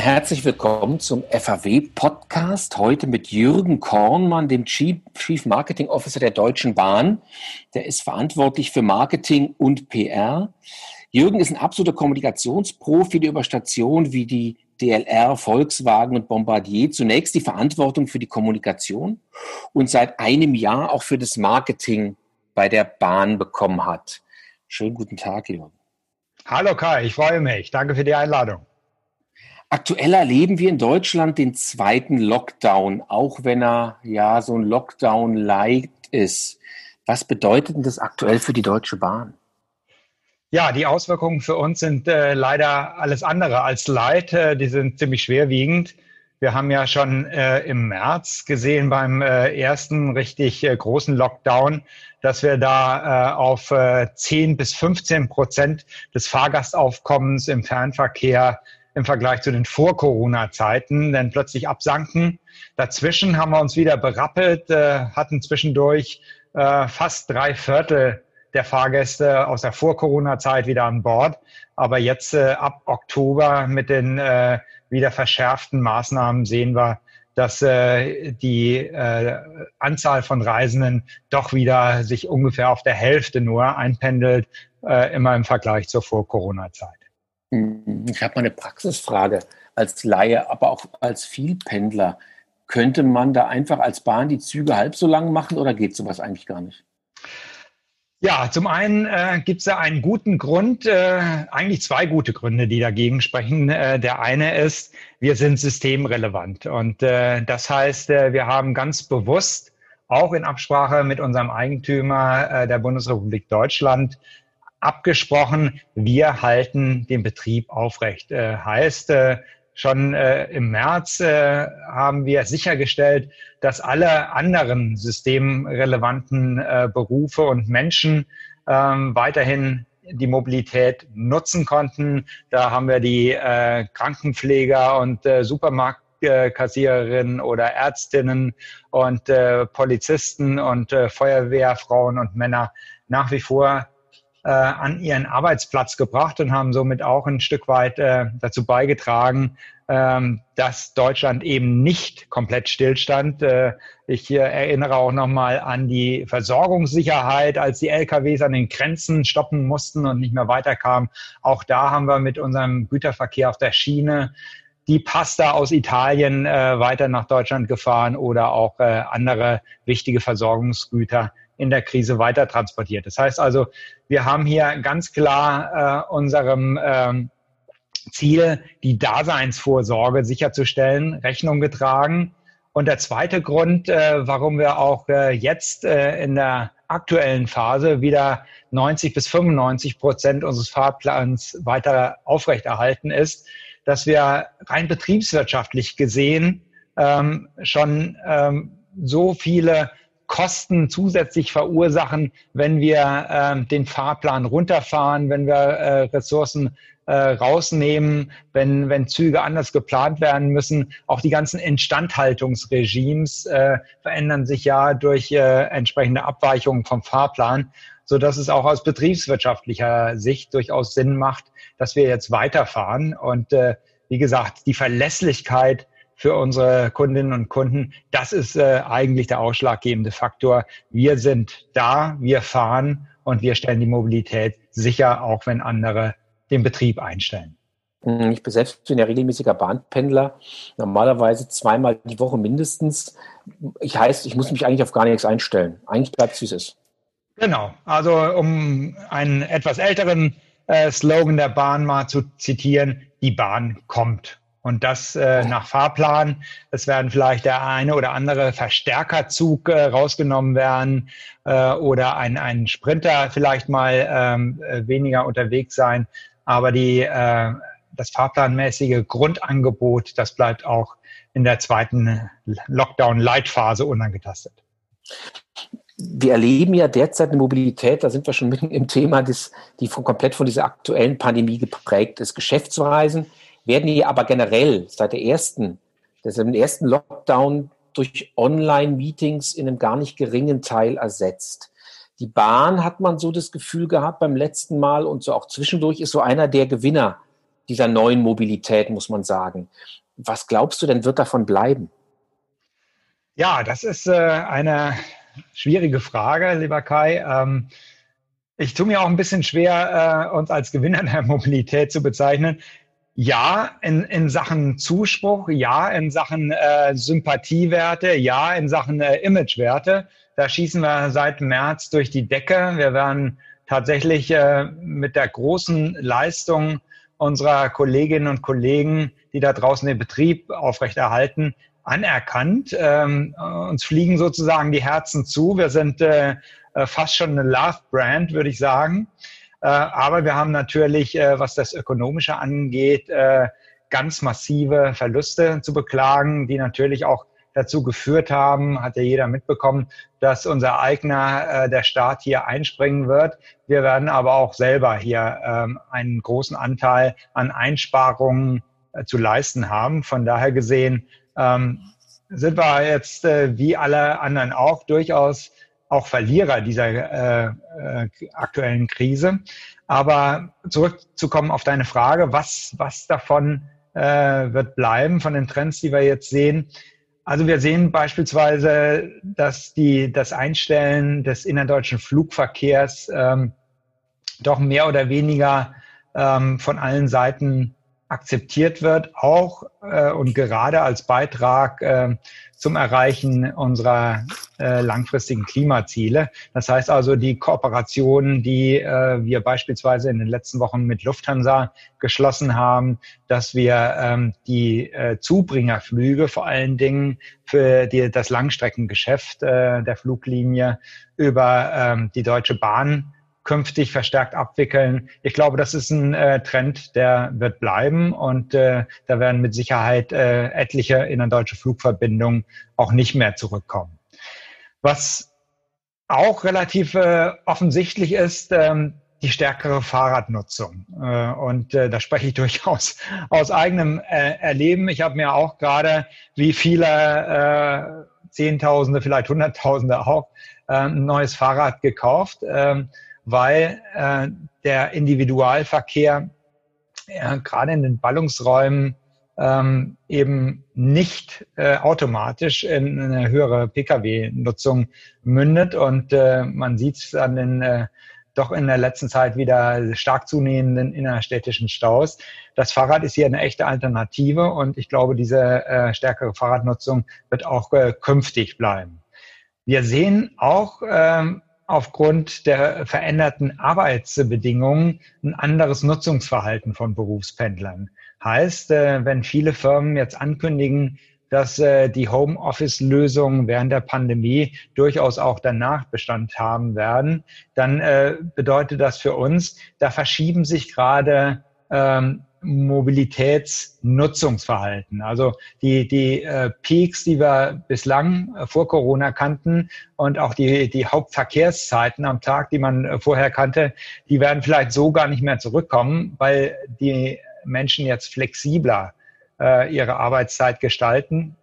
Herzlich willkommen zum FAW-Podcast. Heute mit Jürgen Kornmann, dem Chief Marketing Officer der Deutschen Bahn. Der ist verantwortlich für Marketing und PR. Jürgen ist ein absoluter Kommunikationsprofi, der über Stationen wie die DLR, Volkswagen und Bombardier zunächst die Verantwortung für die Kommunikation und seit einem Jahr auch für das Marketing bei der Bahn bekommen hat. Schönen guten Tag, Jürgen. Hallo Kai, ich freue mich. Danke für die Einladung. Aktuell erleben wir in Deutschland den zweiten Lockdown, auch wenn er ja so ein Lockdown light ist. Was bedeutet denn das aktuell für die Deutsche Bahn? Ja, die Auswirkungen für uns sind äh, leider alles andere als light. Äh, die sind ziemlich schwerwiegend. Wir haben ja schon äh, im März gesehen beim äh, ersten richtig äh, großen Lockdown, dass wir da äh, auf äh, 10 bis 15 Prozent des Fahrgastaufkommens im Fernverkehr im Vergleich zu den Vor-Corona-Zeiten, denn plötzlich absanken. Dazwischen haben wir uns wieder berappelt, äh, hatten zwischendurch äh, fast drei Viertel der Fahrgäste aus der Vor-Corona-Zeit wieder an Bord. Aber jetzt äh, ab Oktober mit den wieder verschärften Maßnahmen sehen wir, dass die Anzahl von Reisenden doch wieder sich ungefähr auf der Hälfte nur einpendelt, immer im Vergleich zur Vor-Corona-Zeit. Ich habe mal eine Praxisfrage als Laie, aber auch als Vielpendler. Könnte man da einfach als Bahn die Züge halb so lang machen oder geht sowas eigentlich gar nicht? Ja, zum einen äh, gibt es da einen guten Grund, äh, eigentlich zwei gute Gründe, die dagegen sprechen. Äh, der eine ist, wir sind systemrelevant. Und äh, das heißt, äh, wir haben ganz bewusst, auch in Absprache mit unserem Eigentümer äh, der Bundesrepublik Deutschland, abgesprochen, wir halten den Betrieb aufrecht. Äh, heißt, äh, schon äh, im März äh, haben wir sichergestellt, dass alle anderen systemrelevanten äh, Berufe und Menschen ähm, weiterhin die Mobilität nutzen konnten. Da haben wir die äh, Krankenpfleger und äh, Supermarktkassiererinnen oder Ärztinnen und äh, Polizisten und äh, Feuerwehrfrauen und Männer nach wie vor äh, an ihren Arbeitsplatz gebracht und haben somit auch ein Stück weit äh, dazu beigetragen, ähm, dass Deutschland eben nicht komplett stillstand. Äh, ich erinnere auch nochmal an die Versorgungssicherheit, als die LKWs an den Grenzen stoppen mussten und nicht mehr weiterkamen. Auch da haben wir mit unserem Güterverkehr auf der Schiene die Pasta aus Italien äh, weiter nach Deutschland gefahren oder auch äh, andere wichtige Versorgungsgüter in der Krise weiter transportiert. Das heißt also, wir haben hier ganz klar äh, unserem ähm, Ziel, die Daseinsvorsorge sicherzustellen, Rechnung getragen. Und der zweite Grund, äh, warum wir auch äh, jetzt äh, in der aktuellen Phase wieder 90 bis 95 Prozent unseres Fahrplans weiter aufrechterhalten ist, dass wir rein betriebswirtschaftlich gesehen ähm, schon ähm, so viele Kosten zusätzlich verursachen, wenn wir äh, den Fahrplan runterfahren, wenn wir äh, Ressourcen äh, rausnehmen, wenn, wenn Züge anders geplant werden müssen. Auch die ganzen Instandhaltungsregimes äh, verändern sich ja durch äh, entsprechende Abweichungen vom Fahrplan, so dass es auch aus betriebswirtschaftlicher Sicht durchaus Sinn macht, dass wir jetzt weiterfahren. Und äh, wie gesagt, die Verlässlichkeit für unsere Kundinnen und Kunden. Das ist äh, eigentlich der ausschlaggebende Faktor. Wir sind da, wir fahren und wir stellen die Mobilität sicher, auch wenn andere den Betrieb einstellen. Hm, ich bin selbst bin ja regelmäßiger Bahnpendler, normalerweise zweimal die Woche mindestens. Ich heißt, ich muss mich eigentlich auf gar nichts einstellen. Eigentlich bleibt es, wie es ist. Genau. Also um einen etwas älteren äh, Slogan der Bahn mal zu zitieren, die Bahn kommt. Und das äh, nach Fahrplan. Es werden vielleicht der eine oder andere Verstärkerzug äh, rausgenommen werden äh, oder ein, ein Sprinter vielleicht mal ähm, äh, weniger unterwegs sein. Aber die, äh, das fahrplanmäßige Grundangebot, das bleibt auch in der zweiten Lockdown-Leitphase unangetastet. Wir erleben ja derzeit eine Mobilität, da sind wir schon mitten im Thema, das, die von, komplett von dieser aktuellen Pandemie geprägt ist. Geschäftsreisen, werden die aber generell seit der ersten, das im ersten Lockdown durch Online-Meetings in einem gar nicht geringen Teil ersetzt. Die Bahn hat man so das Gefühl gehabt beim letzten Mal und so auch zwischendurch ist so einer der Gewinner dieser neuen Mobilität, muss man sagen. Was glaubst du denn, wird davon bleiben? Ja, das ist äh, eine schwierige Frage, lieber Kai. Ähm, ich tue mir auch ein bisschen schwer, äh, uns als Gewinner der Mobilität zu bezeichnen. Ja, in, in Sachen Zuspruch, ja, in Sachen äh, Sympathiewerte, ja, in Sachen äh, Imagewerte. Da schießen wir seit März durch die Decke. Wir werden tatsächlich äh, mit der großen Leistung unserer Kolleginnen und Kollegen, die da draußen den Betrieb aufrechterhalten, anerkannt. Ähm, uns fliegen sozusagen die Herzen zu. Wir sind äh, fast schon eine Love-Brand, würde ich sagen. Äh, aber wir haben natürlich, äh, was das Ökonomische angeht, äh, ganz massive Verluste zu beklagen, die natürlich auch dazu geführt haben, hat ja jeder mitbekommen, dass unser eigener, äh, der Staat hier einspringen wird. Wir werden aber auch selber hier ähm, einen großen Anteil an Einsparungen zu leisten haben. Von daher gesehen ähm, sind wir jetzt wie alle anderen auch durchaus auch Verlierer dieser äh, äh, aktuellen Krise. Aber zurückzukommen auf deine Frage, was, was davon äh, wird bleiben von den Trends, die wir jetzt sehen? Also wir sehen beispielsweise, dass die, das Einstellen des innerdeutschen Flugverkehrs ähm, doch mehr oder weniger ähm, von allen Seiten akzeptiert wird, auch äh, und gerade als Beitrag äh, zum Erreichen unserer äh, langfristigen Klimaziele. Das heißt also, die Kooperationen, die äh, wir beispielsweise in den letzten Wochen mit Lufthansa geschlossen haben, dass wir ähm, die äh, Zubringerflüge vor allen Dingen für die, das Langstreckengeschäft äh, der Fluglinie über ähm, die Deutsche Bahn künftig verstärkt abwickeln. Ich glaube, das ist ein äh, Trend, der wird bleiben und äh, da werden mit Sicherheit äh, etliche innerdeutsche Flugverbindungen auch nicht mehr zurückkommen. Was auch relativ äh, offensichtlich ist, ähm, die stärkere Fahrradnutzung. Äh, und äh, da spreche ich durchaus aus eigenem äh, Erleben. Ich habe mir auch gerade, wie viele äh, Zehntausende, vielleicht Hunderttausende auch, äh, ein neues Fahrrad gekauft. Weil äh, der Individualverkehr ja, gerade in den Ballungsräumen ähm, eben nicht äh, automatisch in eine höhere Pkw-Nutzung mündet. Und äh, man sieht es an den äh, doch in der letzten Zeit wieder stark zunehmenden innerstädtischen Staus. Das Fahrrad ist hier eine echte Alternative und ich glaube, diese äh, stärkere Fahrradnutzung wird auch äh, künftig bleiben. Wir sehen auch ähm, aufgrund der veränderten Arbeitsbedingungen ein anderes Nutzungsverhalten von Berufspendlern. Heißt, äh, wenn viele Firmen jetzt ankündigen, dass äh, die Homeoffice-Lösungen während der Pandemie durchaus auch danach Bestand haben werden, dann äh, bedeutet das für uns, da verschieben sich gerade ähm, Mobilitätsnutzungsverhalten. Also die, die äh, Peaks, die wir bislang äh, vor Corona kannten und auch die, die Hauptverkehrszeiten am Tag, die man äh, vorher kannte, die werden vielleicht so gar nicht mehr zurückkommen, weil die Menschen jetzt flexibler äh, ihre Arbeitszeit gestalten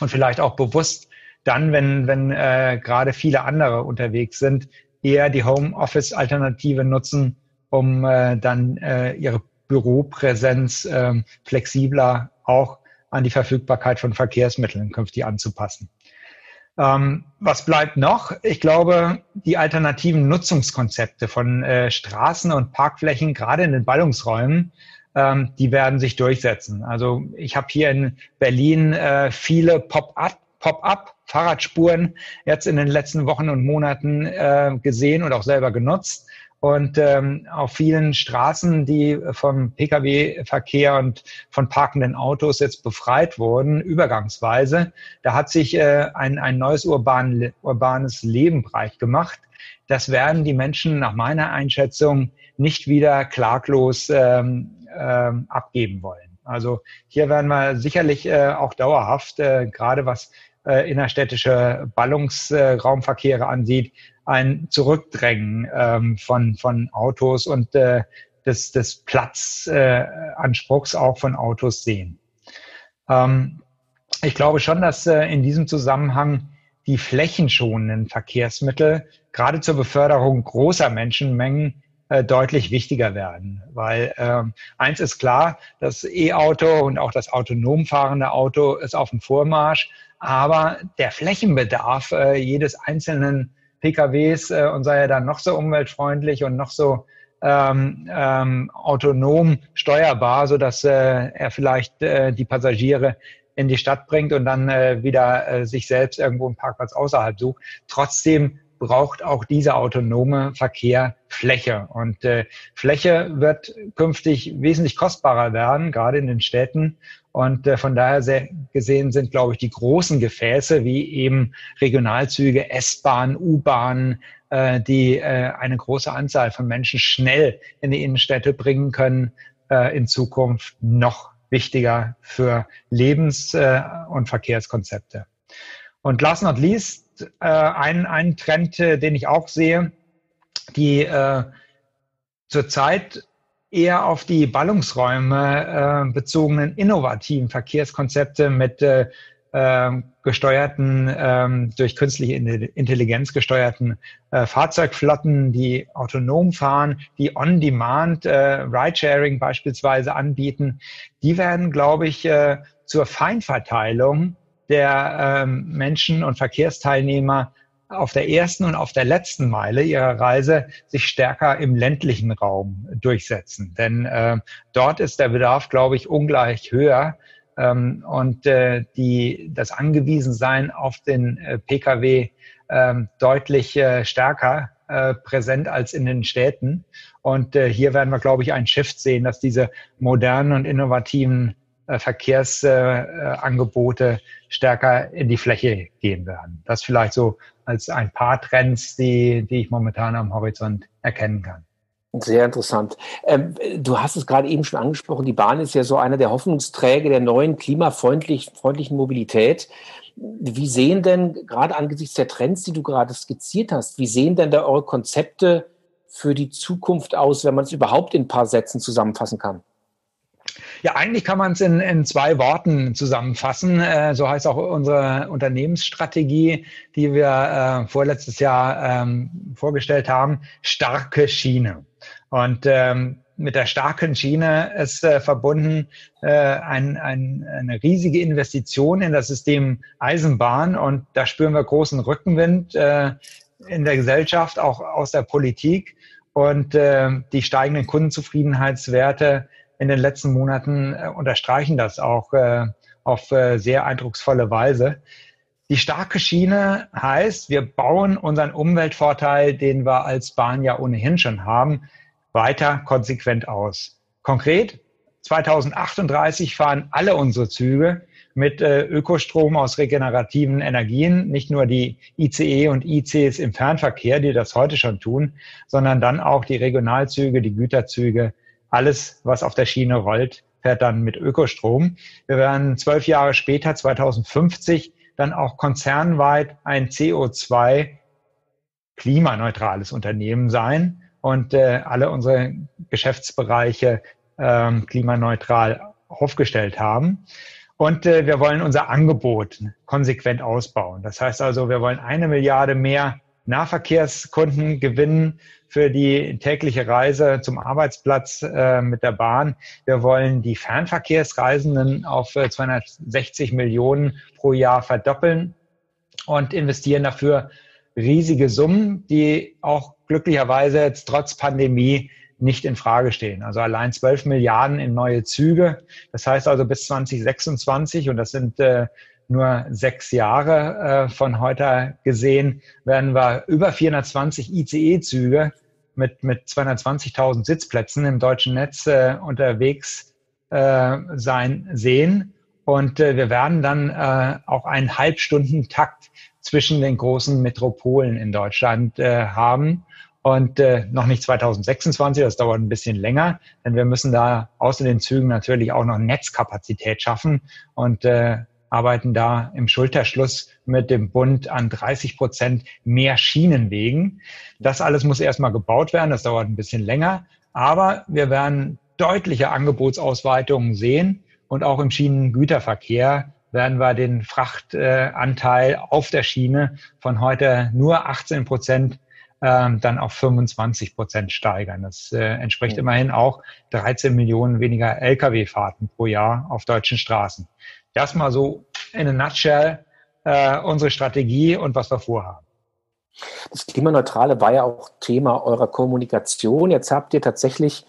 und vielleicht auch bewusst dann, wenn, wenn äh, gerade viele andere unterwegs sind, eher die Homeoffice-Alternative nutzen, um äh, dann äh, ihre Büropräsenz ähm, flexibler auch an die Verfügbarkeit von Verkehrsmitteln künftig anzupassen. Ähm, was bleibt noch? Ich glaube, die alternativen Nutzungskonzepte von äh, Straßen und Parkflächen, gerade in den Ballungsräumen, ähm, die werden sich durchsetzen. Also ich habe hier in Berlin äh, viele Pop-up Pop-up Fahrradspuren jetzt in den letzten Wochen und Monaten äh, gesehen und auch selber genutzt. Und ähm, auf vielen Straßen, die vom Pkw-Verkehr und von parkenden Autos jetzt befreit wurden, übergangsweise, da hat sich äh, ein, ein neues urban, urbanes Leben breit gemacht. Das werden die Menschen nach meiner Einschätzung nicht wieder klaglos ähm, ähm, abgeben wollen. Also hier werden wir sicherlich äh, auch dauerhaft, äh, gerade was äh, innerstädtische Ballungsraumverkehre ansieht, ein Zurückdrängen ähm, von, von Autos und äh, des, des Platzanspruchs äh, auch von Autos sehen. Ähm, ich glaube schon, dass äh, in diesem Zusammenhang die flächenschonenden Verkehrsmittel gerade zur Beförderung großer Menschenmengen äh, deutlich wichtiger werden. Weil ähm, eins ist klar, das E-Auto und auch das autonom fahrende Auto ist auf dem Vormarsch, aber der Flächenbedarf äh, jedes einzelnen PKWs äh, und sei er dann noch so umweltfreundlich und noch so ähm, ähm, autonom steuerbar, so dass äh, er vielleicht äh, die Passagiere in die Stadt bringt und dann äh, wieder äh, sich selbst irgendwo einen Parkplatz außerhalb sucht. Trotzdem braucht auch dieser autonome Verkehr Fläche. Und äh, Fläche wird künftig wesentlich kostbarer werden, gerade in den Städten. Und äh, von daher sehr gesehen sind, glaube ich, die großen Gefäße wie eben Regionalzüge, S-Bahn, U-Bahn, äh, die äh, eine große Anzahl von Menschen schnell in die Innenstädte bringen können, äh, in Zukunft noch wichtiger für Lebens- äh, und Verkehrskonzepte. Und last not least, äh, ein, ein Trend, äh, den ich auch sehe, die äh, zurzeit eher auf die Ballungsräume äh, bezogenen innovativen Verkehrskonzepte mit äh, ähm, gesteuerten, ähm, durch künstliche Intelligenz gesteuerten äh, Fahrzeugflotten, die autonom fahren, die on-demand äh, Ridesharing beispielsweise anbieten, die werden, glaube ich, äh, zur Feinverteilung der ähm, Menschen und Verkehrsteilnehmer auf der ersten und auf der letzten Meile ihrer Reise sich stärker im ländlichen Raum durchsetzen. Denn äh, dort ist der Bedarf, glaube ich, ungleich höher ähm, und äh, die, das Angewiesensein auf den äh, Pkw äh, deutlich äh, stärker äh, präsent als in den Städten. Und äh, hier werden wir, glaube ich, einen Shift sehen, dass diese modernen und innovativen Verkehrsangebote äh, stärker in die Fläche gehen werden. Das vielleicht so als ein paar Trends, die, die ich momentan am Horizont erkennen kann. Sehr interessant. Ähm, du hast es gerade eben schon angesprochen, die Bahn ist ja so einer der Hoffnungsträger der neuen klimafreundlichen Mobilität. Wie sehen denn, gerade angesichts der Trends, die du gerade skizziert hast, wie sehen denn da eure Konzepte für die Zukunft aus, wenn man es überhaupt in ein paar Sätzen zusammenfassen kann? Ja, eigentlich kann man es in, in zwei Worten zusammenfassen. Äh, so heißt auch unsere Unternehmensstrategie, die wir äh, vorletztes Jahr ähm, vorgestellt haben. Starke Schiene. Und ähm, mit der starken Schiene ist äh, verbunden äh, ein, ein, eine riesige Investition in das System Eisenbahn. Und da spüren wir großen Rückenwind äh, in der Gesellschaft, auch aus der Politik. Und äh, die steigenden Kundenzufriedenheitswerte in den letzten Monaten äh, unterstreichen das auch äh, auf äh, sehr eindrucksvolle Weise. Die starke Schiene heißt, wir bauen unseren Umweltvorteil, den wir als Bahn ja ohnehin schon haben, weiter konsequent aus. Konkret, 2038 fahren alle unsere Züge mit Ökostrom aus regenerativen Energien, nicht nur die ICE und ICs im Fernverkehr, die das heute schon tun, sondern dann auch die Regionalzüge, die Güterzüge, alles, was auf der Schiene rollt, fährt dann mit Ökostrom. Wir werden zwölf Jahre später, 2050, dann auch konzernweit ein CO2 klimaneutrales Unternehmen sein und äh, alle unsere Geschäftsbereiche ähm, klimaneutral aufgestellt haben. Und äh, wir wollen unser Angebot konsequent ausbauen. Das heißt also, wir wollen eine Milliarde mehr Nahverkehrskunden gewinnen für die tägliche Reise zum Arbeitsplatz äh, mit der Bahn. Wir wollen die Fernverkehrsreisenden auf äh, 260 Millionen pro Jahr verdoppeln und investieren dafür riesige Summen, die auch glücklicherweise jetzt trotz Pandemie nicht in Frage stehen. Also allein 12 Milliarden in neue Züge. Das heißt also bis 2026, und das sind äh, nur sechs Jahre äh, von heute gesehen, werden wir über 420 ICE-Züge mit, mit 220.000 Sitzplätzen im deutschen Netz äh, unterwegs äh, sein sehen. Und äh, wir werden dann äh, auch einen Halbstundentakt zwischen den großen Metropolen in Deutschland äh, haben. Und äh, noch nicht 2026, das dauert ein bisschen länger, denn wir müssen da außer den Zügen natürlich auch noch Netzkapazität schaffen. Und äh, arbeiten da im Schulterschluss mit dem Bund an 30 Prozent mehr Schienenwegen. Das alles muss erstmal gebaut werden, das dauert ein bisschen länger, aber wir werden deutliche Angebotsausweitungen sehen und auch im Schienengüterverkehr werden wir den Frachtanteil auf der Schiene von heute nur 18 Prozent ähm, dann auf 25 Prozent steigern. Das äh, entspricht mhm. immerhin auch 13 Millionen weniger Lkw-Fahrten pro Jahr auf deutschen Straßen. Das mal so in a nutshell äh, unsere Strategie und was wir vorhaben. Das Klimaneutrale war ja auch Thema eurer Kommunikation. Jetzt habt ihr tatsächlich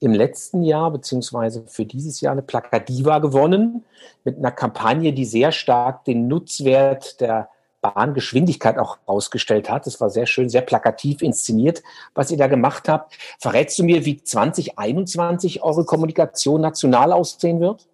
im letzten Jahr beziehungsweise für dieses Jahr eine Plakadiva gewonnen mit einer Kampagne, die sehr stark den Nutzwert der Bahngeschwindigkeit auch ausgestellt hat. Das war sehr schön, sehr plakativ inszeniert, was ihr da gemacht habt. Verrätst du mir, wie 2021 eure Kommunikation national aussehen wird?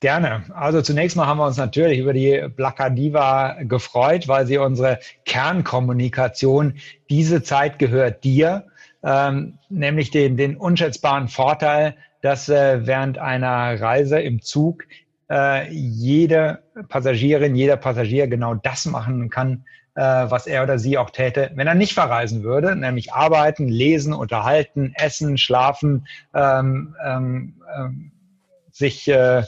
Gerne. Also zunächst mal haben wir uns natürlich über die Blacadiva gefreut, weil sie unsere Kernkommunikation, diese Zeit gehört dir, ähm, nämlich den, den unschätzbaren Vorteil, dass äh, während einer Reise im Zug äh, jede Passagierin, jeder Passagier genau das machen kann, äh, was er oder sie auch täte, wenn er nicht verreisen würde, nämlich arbeiten, lesen, unterhalten, essen, schlafen, ähm, ähm, ähm sich äh,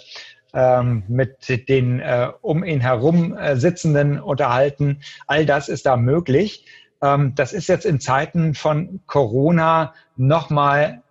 ähm, mit den äh, um ihn herum äh, Sitzenden unterhalten. All das ist da möglich. Ähm, das ist jetzt in Zeiten von Corona nochmal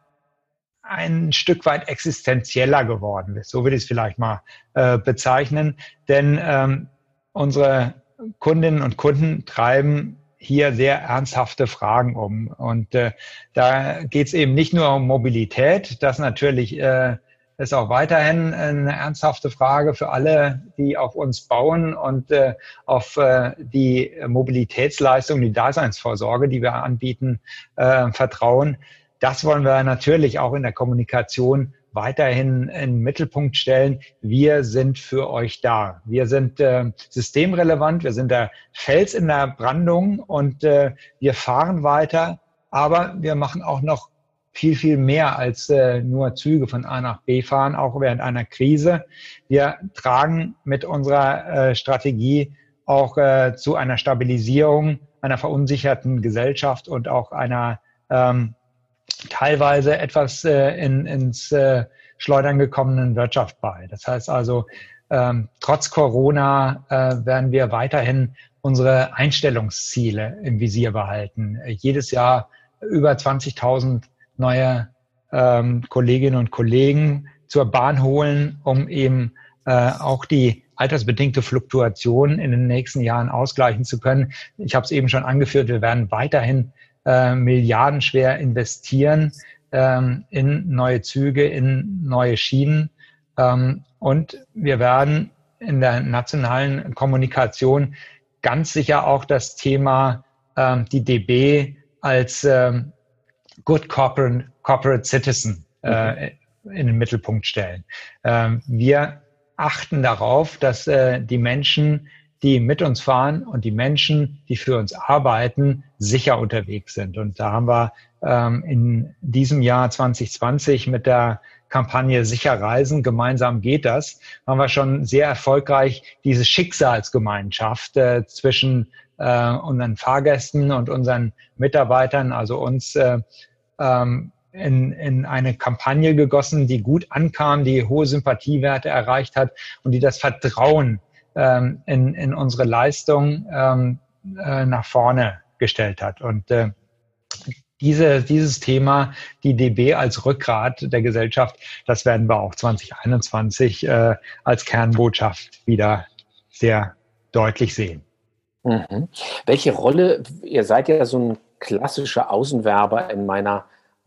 ein Stück weit existenzieller geworden. So würde ich es vielleicht mal äh, bezeichnen. Denn ähm, unsere Kundinnen und Kunden treiben hier sehr ernsthafte Fragen um. Und äh, da geht es eben nicht nur um Mobilität, das natürlich äh, ist auch weiterhin eine ernsthafte Frage für alle, die auf uns bauen und äh, auf äh, die Mobilitätsleistung, die Daseinsvorsorge, die wir anbieten, äh, vertrauen. Das wollen wir natürlich auch in der Kommunikation weiterhin in den Mittelpunkt stellen. Wir sind für euch da. Wir sind äh, systemrelevant, wir sind der Fels in der Brandung und äh, wir fahren weiter, aber wir machen auch noch viel, viel mehr als äh, nur Züge von A nach B fahren, auch während einer Krise. Wir tragen mit unserer äh, Strategie auch äh, zu einer Stabilisierung einer verunsicherten Gesellschaft und auch einer ähm, teilweise etwas äh, in, ins äh, Schleudern gekommenen Wirtschaft bei. Das heißt also, ähm, trotz Corona äh, werden wir weiterhin unsere Einstellungsziele im Visier behalten. Jedes Jahr über 20.000 neue ähm, Kolleginnen und Kollegen zur Bahn holen, um eben äh, auch die altersbedingte Fluktuation in den nächsten Jahren ausgleichen zu können. Ich habe es eben schon angeführt, wir werden weiterhin äh, milliardenschwer investieren ähm, in neue Züge, in neue Schienen. Ähm, und wir werden in der nationalen Kommunikation ganz sicher auch das Thema ähm, die DB als ähm, Good Corporate, corporate Citizen äh, mhm. in den Mittelpunkt stellen. Ähm, wir achten darauf, dass äh, die Menschen, die mit uns fahren und die Menschen, die für uns arbeiten, sicher unterwegs sind. Und da haben wir ähm, in diesem Jahr 2020 mit der Kampagne Sicher Reisen, gemeinsam geht das, haben wir schon sehr erfolgreich diese Schicksalsgemeinschaft äh, zwischen äh, unseren Fahrgästen und unseren Mitarbeitern, also uns äh, ähm, in, in eine Kampagne gegossen, die gut ankam, die hohe Sympathiewerte erreicht hat und die das Vertrauen ähm, in, in unsere Leistung ähm, äh, nach vorne gestellt hat. Und äh, diese, dieses Thema, die DB als Rückgrat der Gesellschaft, das werden wir auch 2021 äh, als Kernbotschaft wieder sehr deutlich sehen. Mhm. Welche Rolle, ihr seid ja so ein klassischer Außenwerber in meiner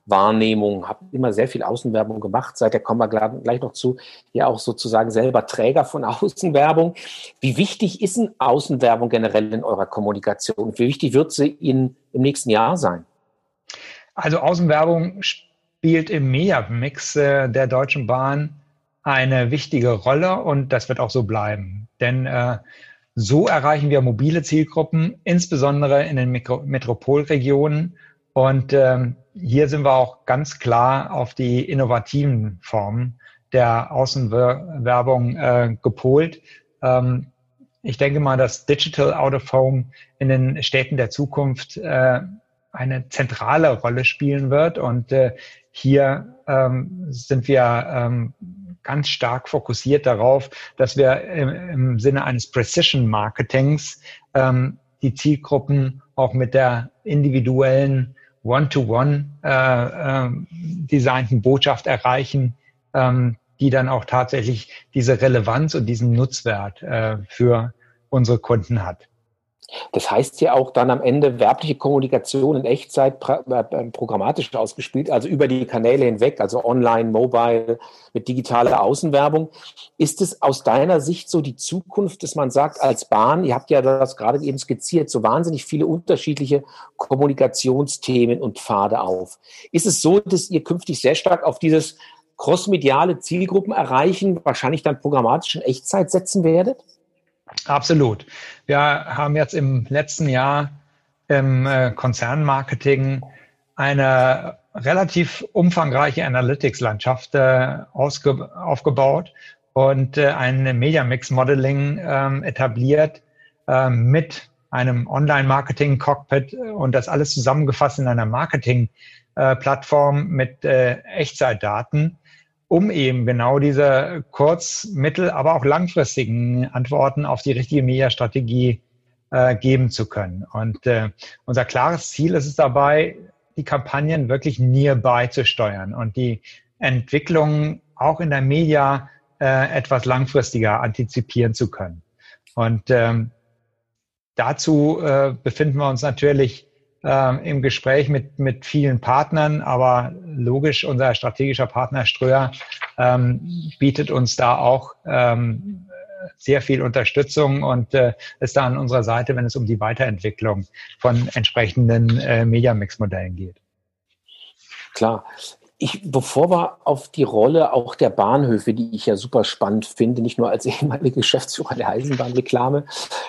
Wahrnehmung, habe immer sehr viel Außenwerbung gemacht, seit der kommen wir gleich noch zu, ja auch sozusagen selber Träger von Außenwerbung. Wie wichtig ist denn Außenwerbung generell in eurer Kommunikation? Wie wichtig wird sie Ihnen im nächsten Jahr sein? Also Außenwerbung spielt im MEA-Mix äh, der Deutschen Bahn eine wichtige Rolle und das wird auch so bleiben. Denn äh, so erreichen wir mobile Zielgruppen, insbesondere in den Mikro Metropolregionen. Und ähm, hier sind wir auch ganz klar auf die innovativen Formen der Außenwerbung äh, gepolt. Ähm, ich denke mal, dass Digital Out of Home in den Städten der Zukunft äh, eine zentrale Rolle spielen wird. Und äh, hier ähm, sind wir ähm, ganz stark fokussiert darauf, dass wir im, im Sinne eines Precision Marketings ähm, die Zielgruppen auch mit der individuellen One-to-One äh, äh, designten Botschaft erreichen, ähm, die dann auch tatsächlich diese Relevanz und diesen Nutzwert äh, für unsere Kunden hat. Das heißt ja auch dann am Ende werbliche Kommunikation in Echtzeit äh, äh, programmatisch ausgespielt, also über die Kanäle hinweg, also online, mobile, mit digitaler Außenwerbung. Ist es aus deiner Sicht so die Zukunft, dass man sagt, als Bahn, ihr habt ja das gerade eben skizziert, so wahnsinnig viele unterschiedliche Kommunikationsthemen und Pfade auf. Ist es so, dass ihr künftig sehr stark auf dieses crossmediale Zielgruppen erreichen, wahrscheinlich dann programmatisch in Echtzeit setzen werdet? Absolut. Wir haben jetzt im letzten Jahr im äh, Konzernmarketing eine relativ umfangreiche Analytics-Landschaft äh, aufgebaut und äh, ein Media Mix Modeling ähm, etabliert mit einem Online-Marketing-Cockpit und das alles zusammengefasst in einer Marketing-Plattform mit Echtzeitdaten um eben genau diese kurz-, mittel-, aber auch langfristigen Antworten auf die richtige Mediastrategie äh, geben zu können. Und äh, unser klares Ziel ist es dabei, die Kampagnen wirklich nearby zu steuern und die Entwicklung auch in der Media äh, etwas langfristiger antizipieren zu können. Und ähm, dazu äh, befinden wir uns natürlich äh, im Gespräch mit, mit vielen Partnern, aber logisch, unser strategischer Partner Ströer ähm, bietet uns da auch ähm, sehr viel Unterstützung und äh, ist da an unserer Seite, wenn es um die Weiterentwicklung von entsprechenden äh, Media-Mix-Modellen geht. Klar. Ich, bevor wir auf die Rolle auch der Bahnhöfe, die ich ja super spannend finde, nicht nur als ehemaliger Geschäftsführer der Eisenbahnreklame,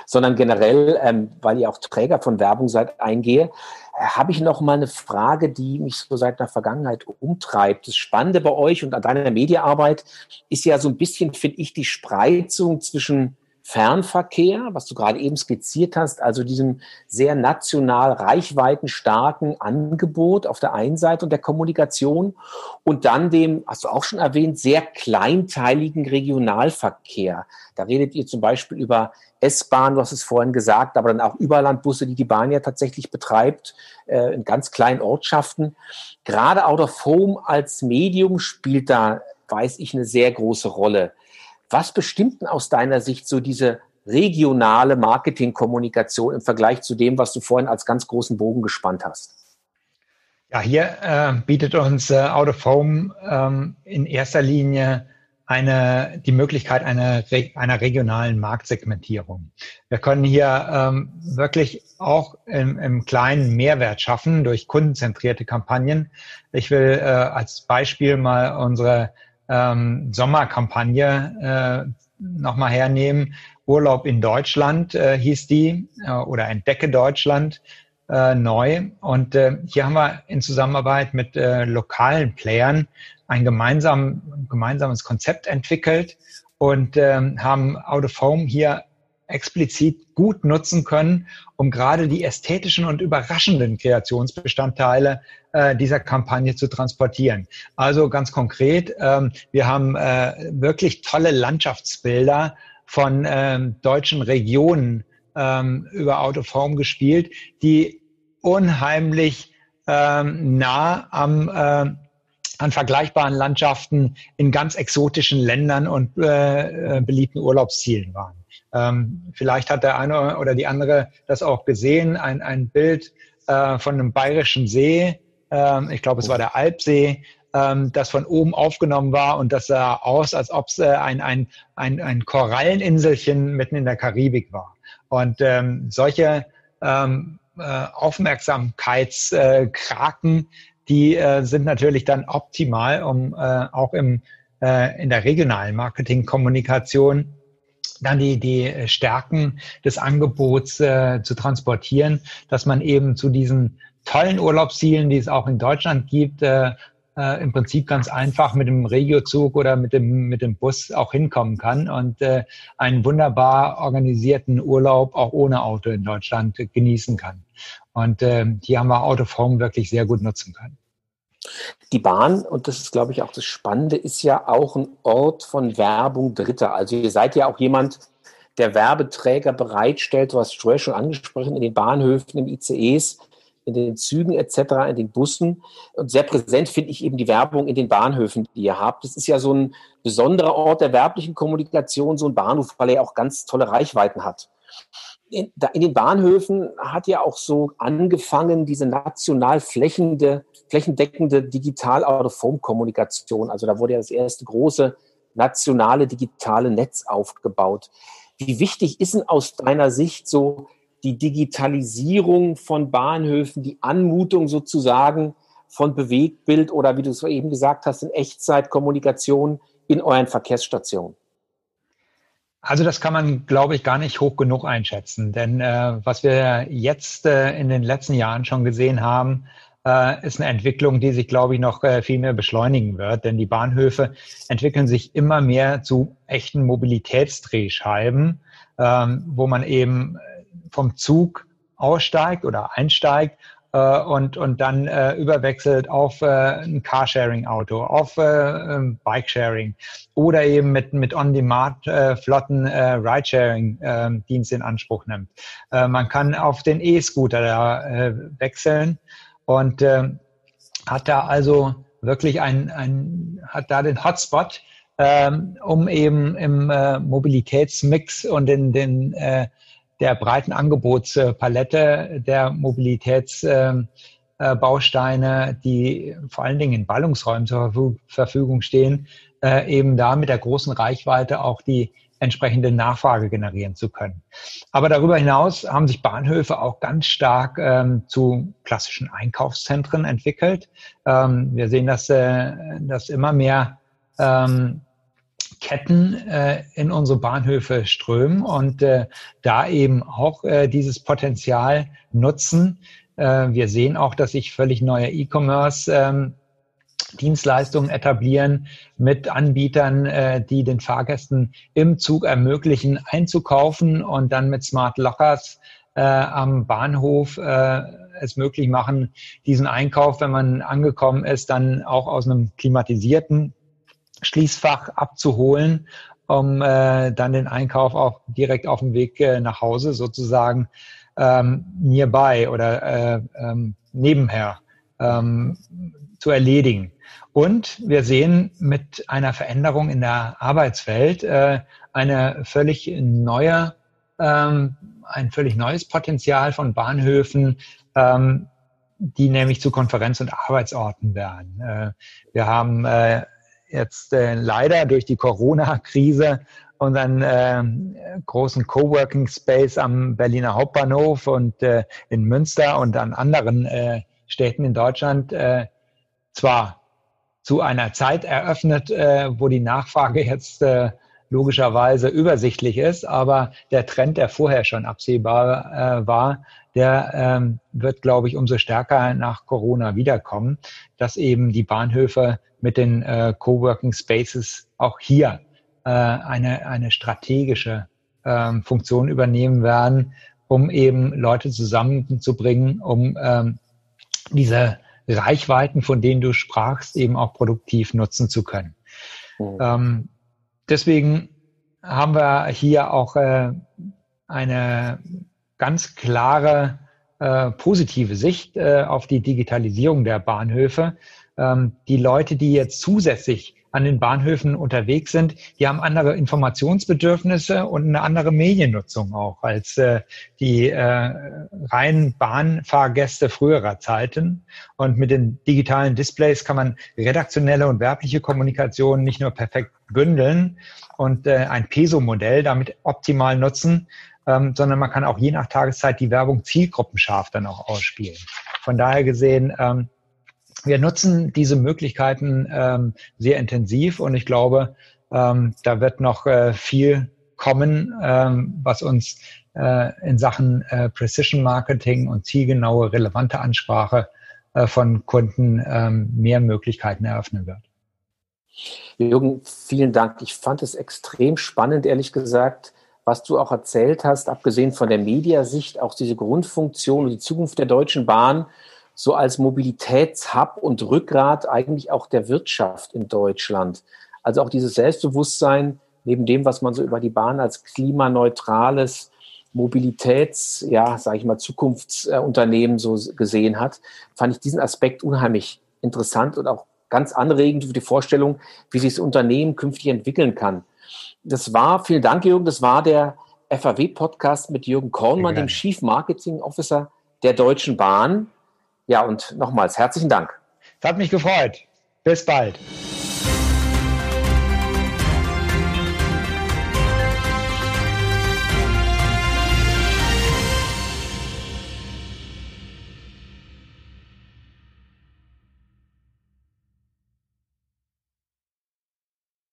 sondern generell, ähm, weil ihr auch Träger von Werbung seid, eingehe, äh, habe ich noch mal eine Frage, die mich so seit der Vergangenheit umtreibt. Das Spannende bei euch und an deiner Mediaarbeit ist ja so ein bisschen, finde ich, die Spreizung zwischen Fernverkehr, was du gerade eben skizziert hast, also diesem sehr national reichweitenstarken Angebot auf der einen Seite und der Kommunikation und dann dem, hast du auch schon erwähnt, sehr kleinteiligen Regionalverkehr. Da redet ihr zum Beispiel über S-Bahn, du hast es vorhin gesagt, aber dann auch Überlandbusse, die die Bahn ja tatsächlich betreibt, äh, in ganz kleinen Ortschaften. Gerade Out of Home als Medium spielt da, weiß ich, eine sehr große Rolle. Was bestimmt denn aus deiner Sicht so diese regionale Marketingkommunikation im Vergleich zu dem, was du vorhin als ganz großen Bogen gespannt hast? Ja, hier äh, bietet uns äh, Out of Home ähm, in erster Linie eine, die Möglichkeit einer, einer regionalen Marktsegmentierung. Wir können hier ähm, wirklich auch im, im kleinen Mehrwert schaffen durch kundenzentrierte Kampagnen. Ich will äh, als Beispiel mal unsere ähm, Sommerkampagne äh, nochmal hernehmen. Urlaub in Deutschland äh, hieß die äh, oder Entdecke Deutschland äh, neu. Und äh, hier haben wir in Zusammenarbeit mit äh, lokalen Playern ein gemeinsam, gemeinsames Konzept entwickelt und ähm, haben Out of Home hier explizit gut nutzen können, um gerade die ästhetischen und überraschenden Kreationsbestandteile äh, dieser Kampagne zu transportieren. Also ganz konkret, ähm, wir haben äh, wirklich tolle Landschaftsbilder von ähm, deutschen Regionen ähm, über Out of Home gespielt, die unheimlich nah am an vergleichbaren Landschaften in ganz exotischen Ländern und äh, äh beliebten Urlaubszielen waren. Ähm, vielleicht hat der eine oder die andere das auch gesehen, ein, ein Bild äh, von einem bayerischen See, ähm, ich glaube es war der Alpsee, ähm, das von oben aufgenommen war und das sah aus, als ob es äh, ein, ein, ein, ein Koralleninselchen mitten in der Karibik war. Und ähm, solche ähm, äh, Aufmerksamkeitskraken, die äh, sind natürlich dann optimal, um äh, auch im, äh, in der regionalen Marketingkommunikation dann die, die Stärken des Angebots äh, zu transportieren, dass man eben zu diesen tollen Urlaubszielen, die es auch in Deutschland gibt, äh, äh, im Prinzip ganz einfach mit dem Regiozug oder mit dem, mit dem Bus auch hinkommen kann und äh, einen wunderbar organisierten Urlaub auch ohne Auto in Deutschland genießen kann. Und äh, hier haben wir Out wirklich sehr gut nutzen können. Die Bahn, und das ist, glaube ich, auch das Spannende, ist ja auch ein Ort von Werbung Dritter. Also ihr seid ja auch jemand, der Werbeträger bereitstellt. Du hast vorher schon angesprochen, in den Bahnhöfen, in ICEs, in den Zügen etc., in den Bussen. Und sehr präsent finde ich eben die Werbung in den Bahnhöfen, die ihr habt. Das ist ja so ein besonderer Ort der werblichen Kommunikation, so ein Bahnhof, weil er auch ganz tolle Reichweiten hat. In, in den Bahnhöfen hat ja auch so angefangen, diese national flächende, flächendeckende Digital-Out-of-Home-Kommunikation. Also da wurde ja das erste große nationale digitale Netz aufgebaut. Wie wichtig ist denn aus deiner Sicht so die Digitalisierung von Bahnhöfen, die Anmutung sozusagen von Bewegtbild oder wie du es eben gesagt hast, in Echtzeitkommunikation in euren Verkehrsstationen? Also das kann man, glaube ich, gar nicht hoch genug einschätzen. Denn äh, was wir jetzt äh, in den letzten Jahren schon gesehen haben, äh, ist eine Entwicklung, die sich, glaube ich, noch äh, viel mehr beschleunigen wird. Denn die Bahnhöfe entwickeln sich immer mehr zu echten Mobilitätsdrehscheiben, ähm, wo man eben vom Zug aussteigt oder einsteigt äh, und, und dann äh, überwechselt auf äh, ein Carsharing-Auto, auf äh, ähm, Bikesharing oder eben mit, mit On-Demand-Flotten äh, Ridesharing-Dienst in Anspruch nimmt. Äh, man kann auf den E-Scooter da äh, wechseln und äh, hat da also wirklich ein, ein hat da den Hotspot, ähm, um eben im äh, Mobilitätsmix und in den äh, der breiten Angebotspalette der Mobilitätsbausteine, die vor allen Dingen in Ballungsräumen zur Verfügung stehen, äh, eben da mit der großen Reichweite auch die entsprechende Nachfrage generieren zu können. Aber darüber hinaus haben sich Bahnhöfe auch ganz stark ähm, zu klassischen Einkaufszentren entwickelt. Ähm, wir sehen, dass, äh, dass immer mehr ähm, Ketten äh, in unsere Bahnhöfe strömen und äh, da eben auch äh, dieses Potenzial nutzen. Äh, wir sehen auch, dass sich völlig neue E-Commerce ähm, Dienstleistungen etablieren mit Anbietern, äh, die den Fahrgästen im Zug ermöglichen, einzukaufen und dann mit Smart Lockers äh, am Bahnhof äh, es möglich machen, diesen Einkauf, wenn man angekommen ist, dann auch aus einem klimatisierten Schließfach abzuholen, um äh, dann den Einkauf auch direkt auf dem Weg äh, nach Hause sozusagen ähm, nearby oder äh, ähm, nebenher ähm, zu erledigen. Und wir sehen mit einer Veränderung in der Arbeitswelt äh, eine völlig neue, ähm, ein völlig neues Potenzial von Bahnhöfen, ähm, die nämlich zu Konferenz- und Arbeitsorten werden. Äh, wir haben äh, jetzt äh, leider durch die Corona-Krise unseren äh, großen Coworking Space am Berliner Hauptbahnhof und äh, in Münster und an anderen äh, Städten in Deutschland äh, zwar zu einer Zeit eröffnet, äh, wo die Nachfrage jetzt äh, logischerweise übersichtlich ist, aber der Trend, der vorher schon absehbar äh, war, der ähm, wird, glaube ich, umso stärker nach Corona wiederkommen, dass eben die Bahnhöfe mit den äh, Coworking Spaces auch hier äh, eine, eine strategische ähm, Funktion übernehmen werden, um eben Leute zusammenzubringen, um ähm, diese Reichweiten, von denen du sprachst, eben auch produktiv nutzen zu können. Mhm. Ähm, deswegen haben wir hier auch äh, eine ganz klare äh, positive Sicht äh, auf die Digitalisierung der Bahnhöfe ähm, die Leute, die jetzt zusätzlich an den Bahnhöfen unterwegs sind, die haben andere Informationsbedürfnisse und eine andere Mediennutzung auch als äh, die äh, reinen Bahnfahrgäste früherer Zeiten. Und mit den digitalen Displays kann man redaktionelle und werbliche Kommunikation nicht nur perfekt bündeln und äh, ein Peso-Modell damit optimal nutzen, ähm, sondern man kann auch je nach Tageszeit die Werbung zielgruppenscharf dann auch ausspielen. Von daher gesehen ähm, wir nutzen diese Möglichkeiten ähm, sehr intensiv und ich glaube, ähm, da wird noch äh, viel kommen, ähm, was uns äh, in Sachen äh, Precision Marketing und zielgenaue, relevante Ansprache äh, von Kunden ähm, mehr Möglichkeiten eröffnen wird. Jürgen, vielen Dank. Ich fand es extrem spannend, ehrlich gesagt, was du auch erzählt hast, abgesehen von der Mediasicht, auch diese Grundfunktion und die Zukunft der Deutschen Bahn so als Mobilitätshub und Rückgrat eigentlich auch der Wirtschaft in Deutschland. Also auch dieses Selbstbewusstsein, neben dem, was man so über die Bahn als klimaneutrales Mobilitäts, ja, sage ich mal, Zukunftsunternehmen so gesehen hat, fand ich diesen Aspekt unheimlich interessant und auch ganz anregend für die Vorstellung, wie sich das Unternehmen künftig entwickeln kann. Das war, vielen Dank, Jürgen, das war der FAW-Podcast mit Jürgen Kornmann, dem Chief Marketing Officer der Deutschen Bahn. Ja, und nochmals herzlichen Dank. Es hat mich gefreut. Bis bald.